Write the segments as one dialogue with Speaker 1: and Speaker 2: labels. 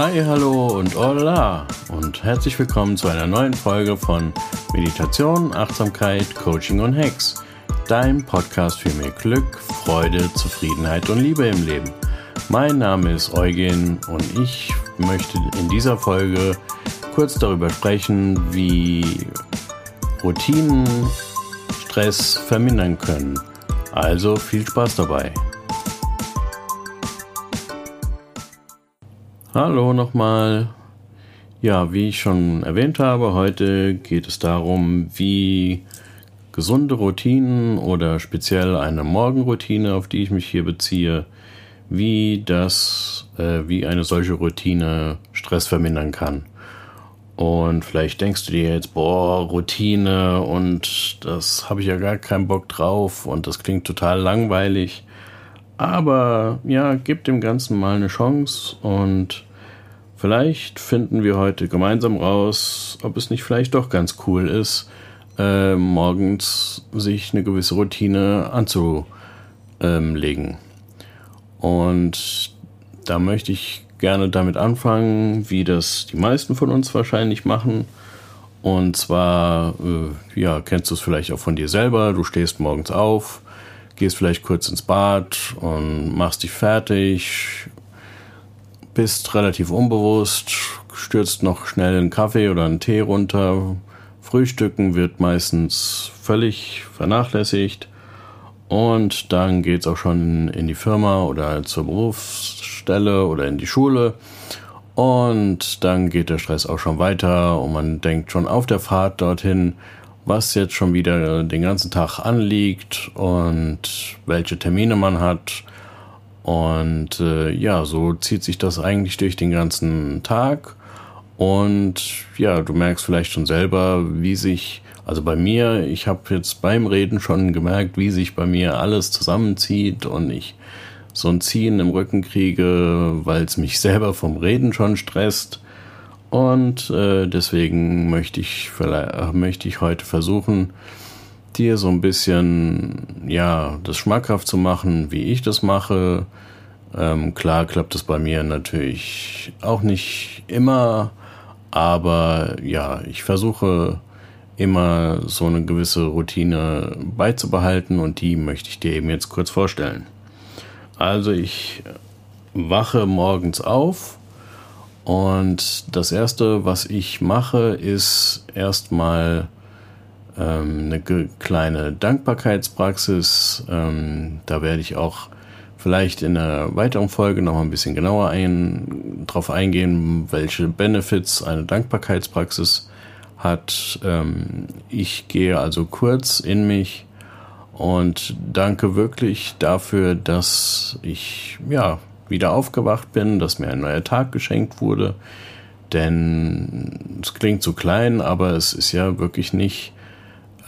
Speaker 1: Hi, hallo und hola und herzlich willkommen zu einer neuen Folge von Meditation, Achtsamkeit, Coaching und Hacks, dein Podcast für mehr Glück, Freude, Zufriedenheit und Liebe im Leben. Mein Name ist Eugen und ich möchte in dieser Folge kurz darüber sprechen, wie Routinen Stress vermindern können. Also viel Spaß dabei. Hallo nochmal. Ja, wie ich schon erwähnt habe, heute geht es darum, wie gesunde Routinen oder speziell eine Morgenroutine, auf die ich mich hier beziehe, wie das, äh, wie eine solche Routine Stress vermindern kann. Und vielleicht denkst du dir jetzt, boah, Routine und das habe ich ja gar keinen Bock drauf und das klingt total langweilig. Aber ja, gib dem Ganzen mal eine Chance und vielleicht finden wir heute gemeinsam raus, ob es nicht vielleicht doch ganz cool ist, äh, morgens sich eine gewisse Routine anzulegen. Und da möchte ich gerne damit anfangen, wie das die meisten von uns wahrscheinlich machen. Und zwar, äh, ja, kennst du es vielleicht auch von dir selber. Du stehst morgens auf, gehst vielleicht kurz ins Bad und machst dich fertig, bist relativ unbewusst, stürzt noch schnell einen Kaffee oder einen Tee runter. Frühstücken wird meistens völlig vernachlässigt. Und dann geht es auch schon in die Firma oder zur Berufsstelle oder in die Schule. Und dann geht der Stress auch schon weiter und man denkt schon auf der Fahrt dorthin, was jetzt schon wieder den ganzen Tag anliegt und welche Termine man hat. Und äh, ja, so zieht sich das eigentlich durch den ganzen Tag. Und ja, du merkst vielleicht schon selber, wie sich, also bei mir, ich habe jetzt beim Reden schon gemerkt, wie sich bei mir alles zusammenzieht und ich so ein Ziehen im Rücken kriege, weil es mich selber vom Reden schon stresst. Und äh, deswegen möchte ich, möchte ich heute versuchen, dir so ein bisschen, ja, das schmackhaft zu machen, wie ich das mache. Ähm, klar klappt es bei mir natürlich auch nicht immer, aber ja, ich versuche immer so eine gewisse Routine beizubehalten und die möchte ich dir eben jetzt kurz vorstellen. Also ich wache morgens auf und das Erste, was ich mache, ist erstmal eine kleine Dankbarkeitspraxis. Ähm, da werde ich auch vielleicht in einer weiteren Folge noch ein bisschen genauer ein, drauf eingehen, welche Benefits eine Dankbarkeitspraxis hat. Ähm, ich gehe also kurz in mich und danke wirklich dafür, dass ich ja wieder aufgewacht bin, dass mir ein neuer Tag geschenkt wurde. Denn es klingt so klein, aber es ist ja wirklich nicht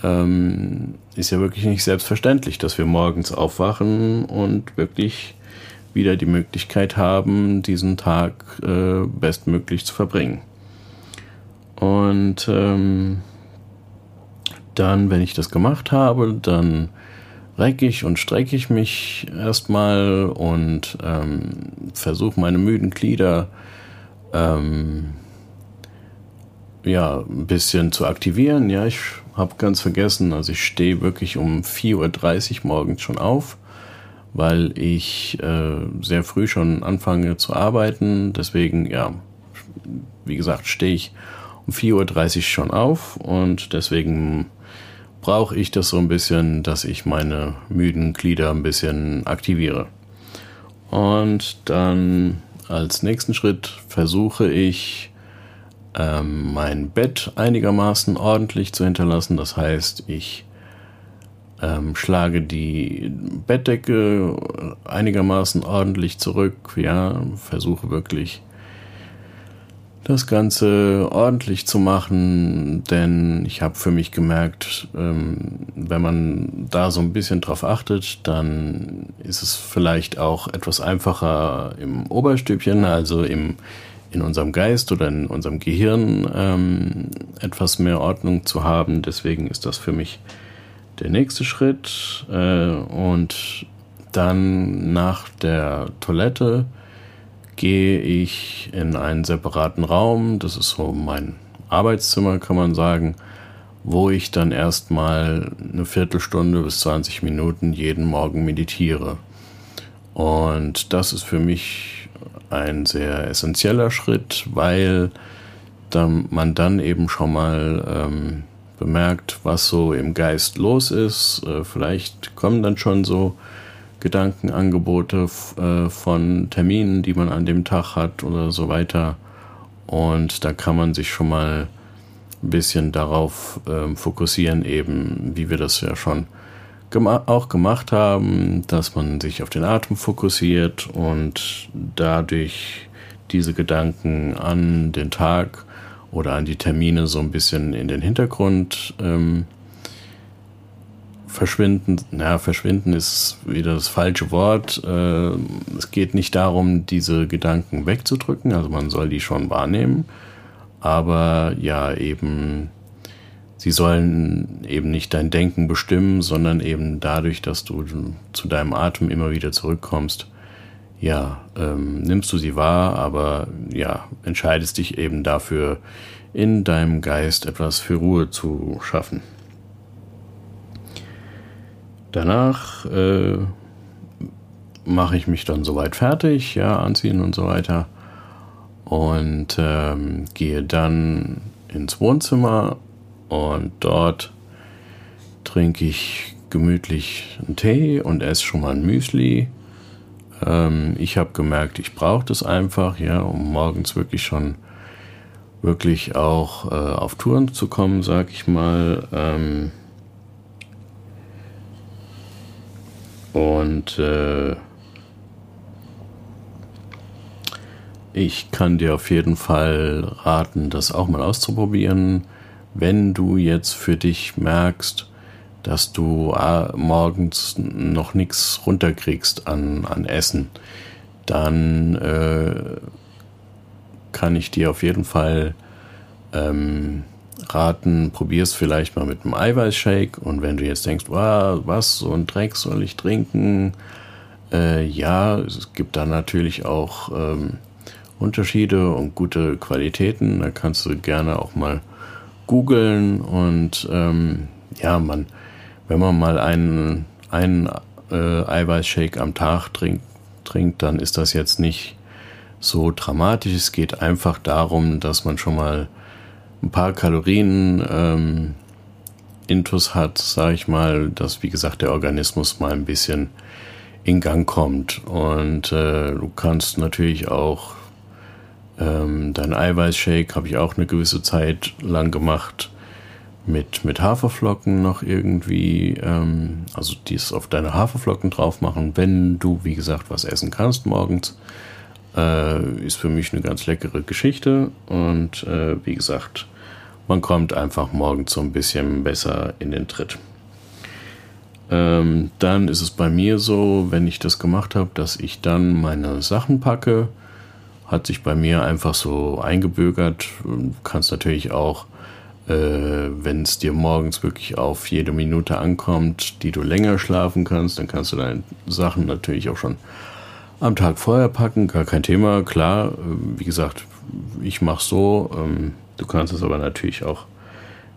Speaker 1: ähm, ist ja wirklich nicht selbstverständlich, dass wir morgens aufwachen und wirklich wieder die Möglichkeit haben, diesen Tag äh, bestmöglich zu verbringen. Und ähm, dann, wenn ich das gemacht habe, dann recke ich und strecke ich mich erstmal und ähm, versuche meine müden Glieder ähm, ja, ein bisschen zu aktivieren. Ja, ich habe ganz vergessen, also ich stehe wirklich um 4.30 Uhr morgens schon auf, weil ich äh, sehr früh schon anfange zu arbeiten. Deswegen, ja, wie gesagt, stehe ich um 4.30 Uhr schon auf und deswegen brauche ich das so ein bisschen, dass ich meine müden Glieder ein bisschen aktiviere. Und dann als nächsten Schritt versuche ich ähm, mein Bett einigermaßen ordentlich zu hinterlassen. Das heißt, ich ähm, schlage die Bettdecke einigermaßen ordentlich zurück. Ja, versuche wirklich das Ganze ordentlich zu machen, denn ich habe für mich gemerkt, ähm, wenn man da so ein bisschen drauf achtet, dann ist es vielleicht auch etwas einfacher im Oberstübchen, also im in unserem Geist oder in unserem Gehirn ähm, etwas mehr Ordnung zu haben. Deswegen ist das für mich der nächste Schritt. Äh, und dann nach der Toilette gehe ich in einen separaten Raum, das ist so mein Arbeitszimmer, kann man sagen, wo ich dann erstmal eine Viertelstunde bis 20 Minuten jeden Morgen meditiere. Und das ist für mich ein sehr essentieller Schritt, weil dann man dann eben schon mal ähm, bemerkt, was so im Geist los ist. Äh, vielleicht kommen dann schon so Gedankenangebote äh, von Terminen, die man an dem Tag hat oder so weiter. Und da kann man sich schon mal ein bisschen darauf ähm, fokussieren, eben wie wir das ja schon auch gemacht haben, dass man sich auf den Atem fokussiert und dadurch diese Gedanken an den Tag oder an die Termine so ein bisschen in den Hintergrund ähm, verschwinden. Ja, verschwinden ist wieder das falsche Wort. Äh, es geht nicht darum, diese Gedanken wegzudrücken, also man soll die schon wahrnehmen, aber ja, eben, sie sollen eben nicht dein Denken bestimmen, sondern eben dadurch, dass du zu deinem Atem immer wieder zurückkommst, ja, ähm, nimmst du sie wahr, aber ja, entscheidest dich eben dafür, in deinem Geist etwas für Ruhe zu schaffen. Danach äh, mache ich mich dann soweit fertig, ja, anziehen und so weiter und ähm, gehe dann ins Wohnzimmer und dort trinke ich gemütlich einen Tee und esse schon mal ein Müsli. Ähm, ich habe gemerkt, ich brauche das einfach, ja, um morgens wirklich schon wirklich auch äh, auf Touren zu kommen, sag ich mal. Ähm, und äh, Ich kann dir auf jeden Fall raten, das auch mal auszuprobieren. Wenn du jetzt für dich merkst, dass du äh, morgens noch nichts runterkriegst an, an Essen, dann äh, kann ich dir auf jeden Fall ähm, raten, probier es vielleicht mal mit einem Eiweißshake und wenn du jetzt denkst, wow, was, so ein Dreck soll ich trinken, äh, ja, es gibt da natürlich auch ähm, Unterschiede und gute Qualitäten. Da kannst du gerne auch mal googeln und ähm, ja, man, wenn man mal einen, einen äh, Eiweißshake am Tag trinkt, trinkt, dann ist das jetzt nicht so dramatisch. Es geht einfach darum, dass man schon mal ein paar Kalorien ähm, Intus hat, sage ich mal, dass wie gesagt der Organismus mal ein bisschen in Gang kommt. Und äh, du kannst natürlich auch ähm, dein Eiweißshake habe ich auch eine gewisse Zeit lang gemacht mit, mit Haferflocken noch irgendwie, ähm, also dies auf deine Haferflocken drauf machen, wenn du, wie gesagt, was essen kannst morgens. Äh, ist für mich eine ganz leckere Geschichte und äh, wie gesagt, man kommt einfach morgens so ein bisschen besser in den Tritt. Ähm, dann ist es bei mir so, wenn ich das gemacht habe, dass ich dann meine Sachen packe hat sich bei mir einfach so eingebürgert. Du kannst natürlich auch, äh, wenn es dir morgens wirklich auf jede Minute ankommt, die du länger schlafen kannst, dann kannst du deine Sachen natürlich auch schon am Tag vorher packen, gar kein Thema. Klar, äh, wie gesagt, ich mache so. Ähm, du kannst es aber natürlich auch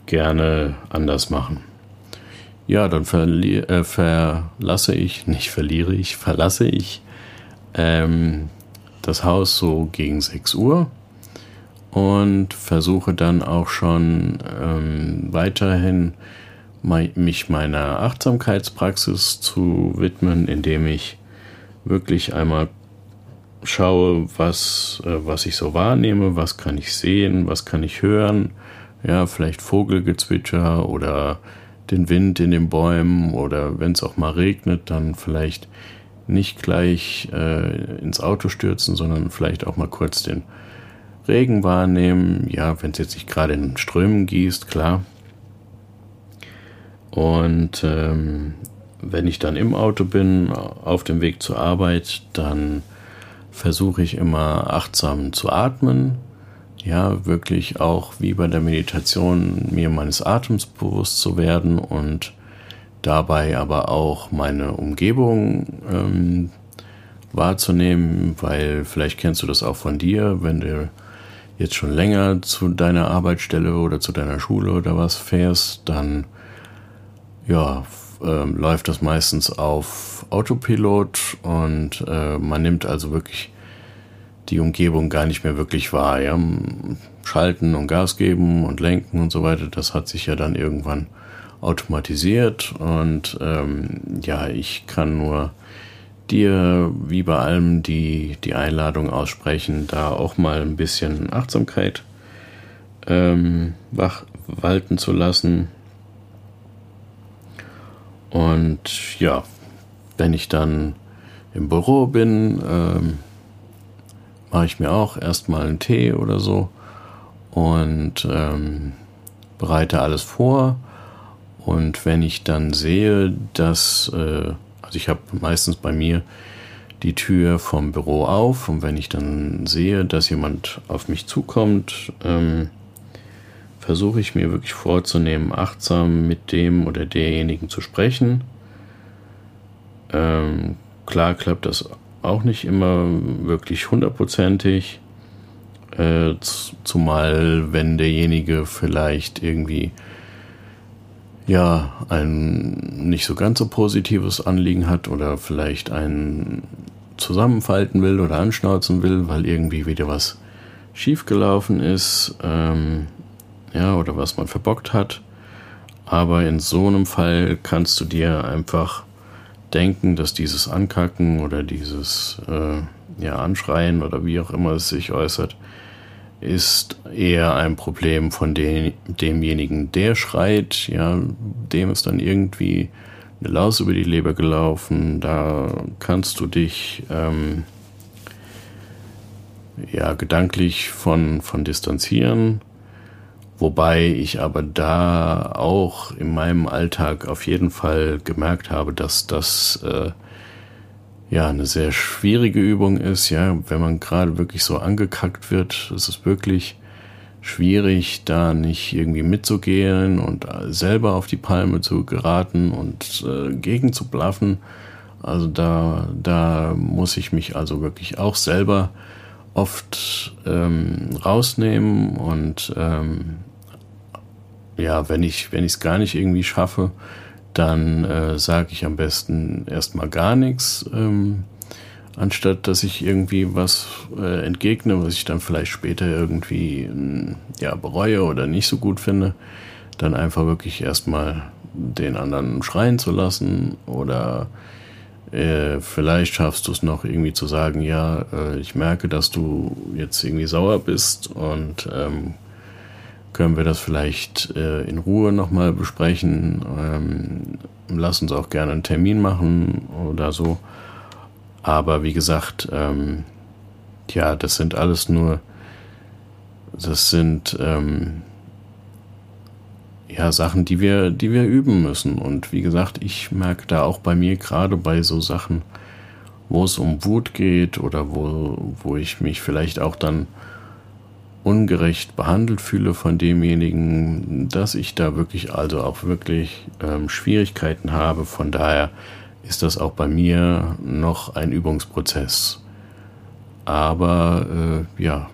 Speaker 1: gerne anders machen. Ja, dann äh, verlasse ich, nicht verliere ich, verlasse ich ähm, das Haus so gegen 6 Uhr und versuche dann auch schon ähm, weiterhin mich meiner Achtsamkeitspraxis zu widmen, indem ich wirklich einmal schaue, was, äh, was ich so wahrnehme, was kann ich sehen, was kann ich hören, ja, vielleicht Vogelgezwitscher oder den Wind in den Bäumen oder wenn es auch mal regnet, dann vielleicht nicht gleich äh, ins Auto stürzen, sondern vielleicht auch mal kurz den Regen wahrnehmen. Ja, wenn es jetzt nicht gerade in Strömen gießt, klar. Und ähm, wenn ich dann im Auto bin, auf dem Weg zur Arbeit, dann versuche ich immer achtsam zu atmen. Ja, wirklich auch wie bei der Meditation mir meines Atems bewusst zu werden und dabei aber auch meine Umgebung ähm, wahrzunehmen, weil vielleicht kennst du das auch von dir, wenn du jetzt schon länger zu deiner Arbeitsstelle oder zu deiner Schule oder was fährst, dann ja, äh, läuft das meistens auf Autopilot und äh, man nimmt also wirklich die Umgebung gar nicht mehr wirklich wahr. Ja? Schalten und Gas geben und lenken und so weiter, das hat sich ja dann irgendwann automatisiert und ähm, ja, ich kann nur dir wie bei allem die, die Einladung aussprechen, da auch mal ein bisschen Achtsamkeit ähm, wach walten zu lassen. Und ja, wenn ich dann im Büro bin, ähm, mache ich mir auch erstmal einen Tee oder so und ähm, bereite alles vor. Und wenn ich dann sehe, dass äh, also ich habe meistens bei mir die Tür vom Büro auf und wenn ich dann sehe, dass jemand auf mich zukommt, ähm, versuche ich mir wirklich vorzunehmen, achtsam mit dem oder derjenigen zu sprechen. Ähm, klar klappt das auch nicht immer wirklich hundertprozentig, äh, zumal wenn derjenige vielleicht irgendwie ja ein nicht so ganz so positives Anliegen hat oder vielleicht einen zusammenfalten will oder anschnauzen will, weil irgendwie wieder was schiefgelaufen ist, ähm, ja, oder was man verbockt hat. Aber in so einem Fall kannst du dir einfach denken, dass dieses Ankacken oder dieses äh, ja, Anschreien oder wie auch immer es sich äußert, ist eher ein Problem von dem, demjenigen, der schreit, ja, dem ist dann irgendwie eine Laus über die Leber gelaufen, da kannst du dich ähm, ja gedanklich von, von distanzieren, wobei ich aber da auch in meinem Alltag auf jeden Fall gemerkt habe, dass das äh, ja eine sehr schwierige Übung ist, ja, wenn man gerade wirklich so angekackt wird, ist es wirklich schwierig, da nicht irgendwie mitzugehen und selber auf die Palme zu geraten und äh, gegen zu blaffen. Also da, da muss ich mich also wirklich auch selber oft ähm, rausnehmen und ähm, ja, wenn ich wenn ich es gar nicht irgendwie schaffe, dann äh, sage ich am besten erstmal gar nichts, ähm, anstatt dass ich irgendwie was äh, entgegne, was ich dann vielleicht später irgendwie äh, ja, bereue oder nicht so gut finde, dann einfach wirklich erstmal den anderen schreien zu lassen oder äh, vielleicht schaffst du es noch irgendwie zu sagen, ja, äh, ich merke, dass du jetzt irgendwie sauer bist und ähm, können wir das vielleicht äh, in Ruhe nochmal besprechen. Ähm, lass uns auch gerne einen Termin machen oder so. Aber wie gesagt, ähm, ja, das sind alles nur, das sind ähm, ja Sachen, die wir, die wir üben müssen. Und wie gesagt, ich merke da auch bei mir gerade bei so Sachen, wo es um Wut geht oder wo, wo ich mich vielleicht auch dann ungerecht behandelt fühle von demjenigen, dass ich da wirklich also auch wirklich ähm, Schwierigkeiten habe. Von daher ist das auch bei mir noch ein Übungsprozess. Aber äh, ja,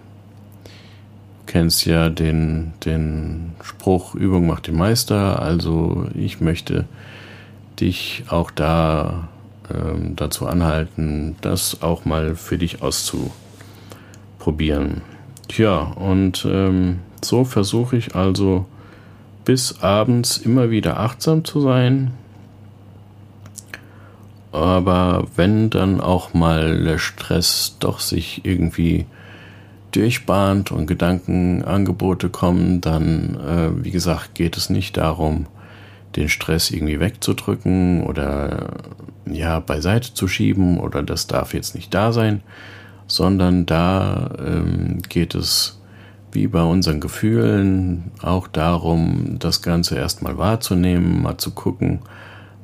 Speaker 1: du kennst ja den, den Spruch, Übung macht den Meister. Also ich möchte dich auch da ähm, dazu anhalten, das auch mal für dich auszuprobieren. Tja, und ähm, so versuche ich also bis abends immer wieder achtsam zu sein. Aber wenn dann auch mal der Stress doch sich irgendwie durchbahnt und Gedankenangebote kommen, dann, äh, wie gesagt, geht es nicht darum, den Stress irgendwie wegzudrücken oder ja beiseite zu schieben oder das darf jetzt nicht da sein, sondern da ähm, geht es wie bei unseren Gefühlen auch darum, das Ganze erstmal wahrzunehmen, mal zu gucken,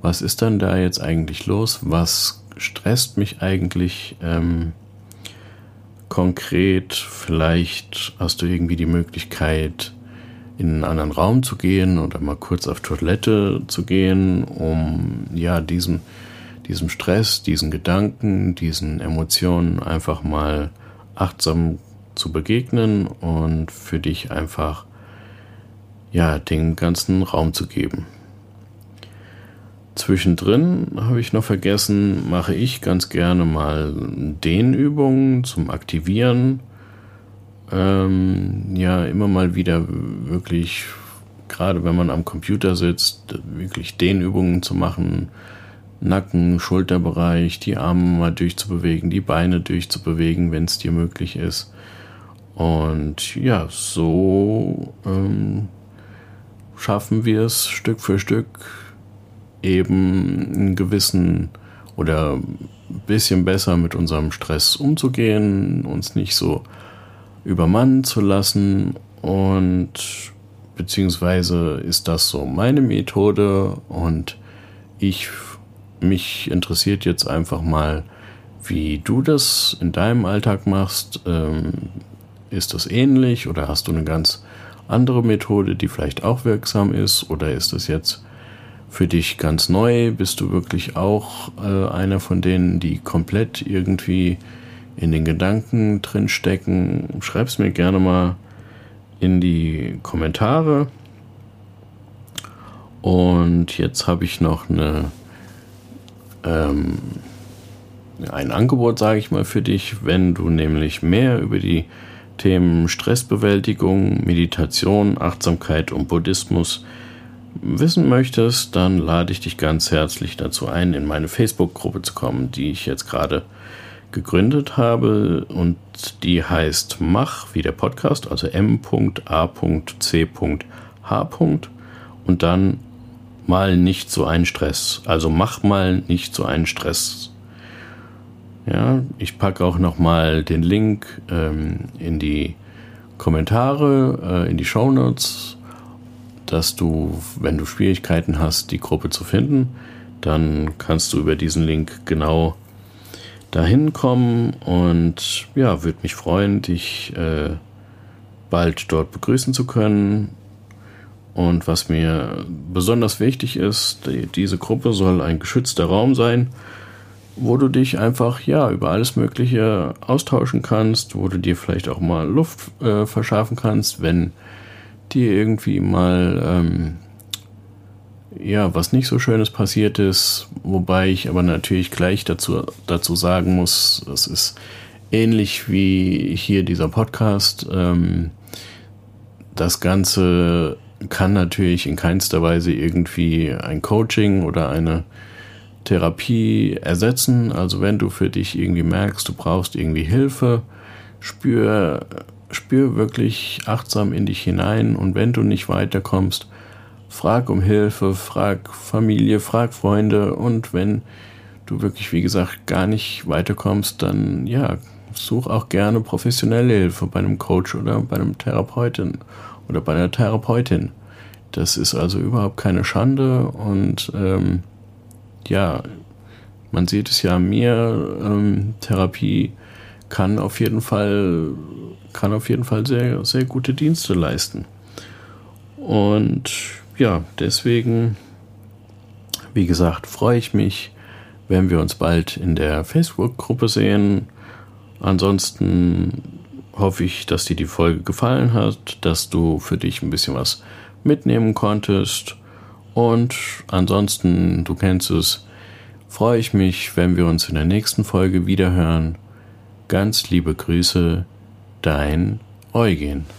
Speaker 1: was ist dann da jetzt eigentlich los, was stresst mich eigentlich ähm, konkret, vielleicht hast du irgendwie die Möglichkeit, in einen anderen Raum zu gehen oder mal kurz auf Toilette zu gehen, um ja diesem diesem Stress, diesen Gedanken, diesen Emotionen einfach mal achtsam zu begegnen und für dich einfach ja den ganzen Raum zu geben. Zwischendrin habe ich noch vergessen, mache ich ganz gerne mal Dehnübungen zum Aktivieren. Ähm, ja, immer mal wieder wirklich, gerade wenn man am Computer sitzt, wirklich Dehnübungen zu machen. Nacken, Schulterbereich, die Arme mal durchzubewegen, die Beine durchzubewegen, wenn es dir möglich ist. Und ja, so ähm, schaffen wir es Stück für Stück eben einen gewissen oder ein bisschen besser mit unserem Stress umzugehen, uns nicht so übermannen zu lassen und beziehungsweise ist das so meine Methode und ich mich interessiert jetzt einfach mal, wie du das in deinem Alltag machst. Ähm, ist das ähnlich oder hast du eine ganz andere Methode, die vielleicht auch wirksam ist oder ist das jetzt für dich ganz neu? Bist du wirklich auch äh, einer von denen, die komplett irgendwie in den Gedanken drinstecken? Schreib's mir gerne mal in die Kommentare. Und jetzt habe ich noch eine, ähm, ein Angebot, sage ich mal, für dich, wenn du nämlich mehr über die Themen Stressbewältigung, Meditation, Achtsamkeit und Buddhismus wissen möchtest, dann lade ich dich ganz herzlich dazu ein, in meine Facebook-Gruppe zu kommen, die ich jetzt gerade gegründet habe und die heißt Mach wie der Podcast, also m.a.c.h. und dann mal nicht so einen Stress. Also mach mal nicht so einen Stress. Ja, ich packe auch nochmal den Link ähm, in die Kommentare, äh, in die Show Notes dass du, wenn du Schwierigkeiten hast, die Gruppe zu finden, dann kannst du über diesen Link genau dahin kommen und ja, würde mich freuen, dich äh, bald dort begrüßen zu können. Und was mir besonders wichtig ist, die, diese Gruppe soll ein geschützter Raum sein, wo du dich einfach ja über alles Mögliche austauschen kannst, wo du dir vielleicht auch mal Luft äh, verschaffen kannst, wenn dir irgendwie mal ähm, ja was nicht so Schönes passiert ist, wobei ich aber natürlich gleich dazu, dazu sagen muss, es ist ähnlich wie hier dieser Podcast. Ähm, das Ganze kann natürlich in keinster Weise irgendwie ein Coaching oder eine Therapie ersetzen. Also wenn du für dich irgendwie merkst, du brauchst irgendwie Hilfe, spür spür wirklich achtsam in dich hinein. Und wenn du nicht weiterkommst, frag um Hilfe, frag Familie, frag Freunde. Und wenn du wirklich, wie gesagt, gar nicht weiterkommst, dann ja, such auch gerne professionelle Hilfe bei einem Coach oder bei einem Therapeuten oder bei einer Therapeutin. Das ist also überhaupt keine Schande und ähm, ja, man sieht es ja an mir, ähm, Therapie kann auf jeden Fall kann auf jeden Fall sehr, sehr gute Dienste leisten. Und ja, deswegen, wie gesagt, freue ich mich, wenn wir uns bald in der Facebook-Gruppe sehen. Ansonsten hoffe ich, dass dir die Folge gefallen hat, dass du für dich ein bisschen was mitnehmen konntest. Und ansonsten, du kennst es, freue ich mich, wenn wir uns in der nächsten Folge wiederhören. Ganz liebe Grüße, Dein Eugen.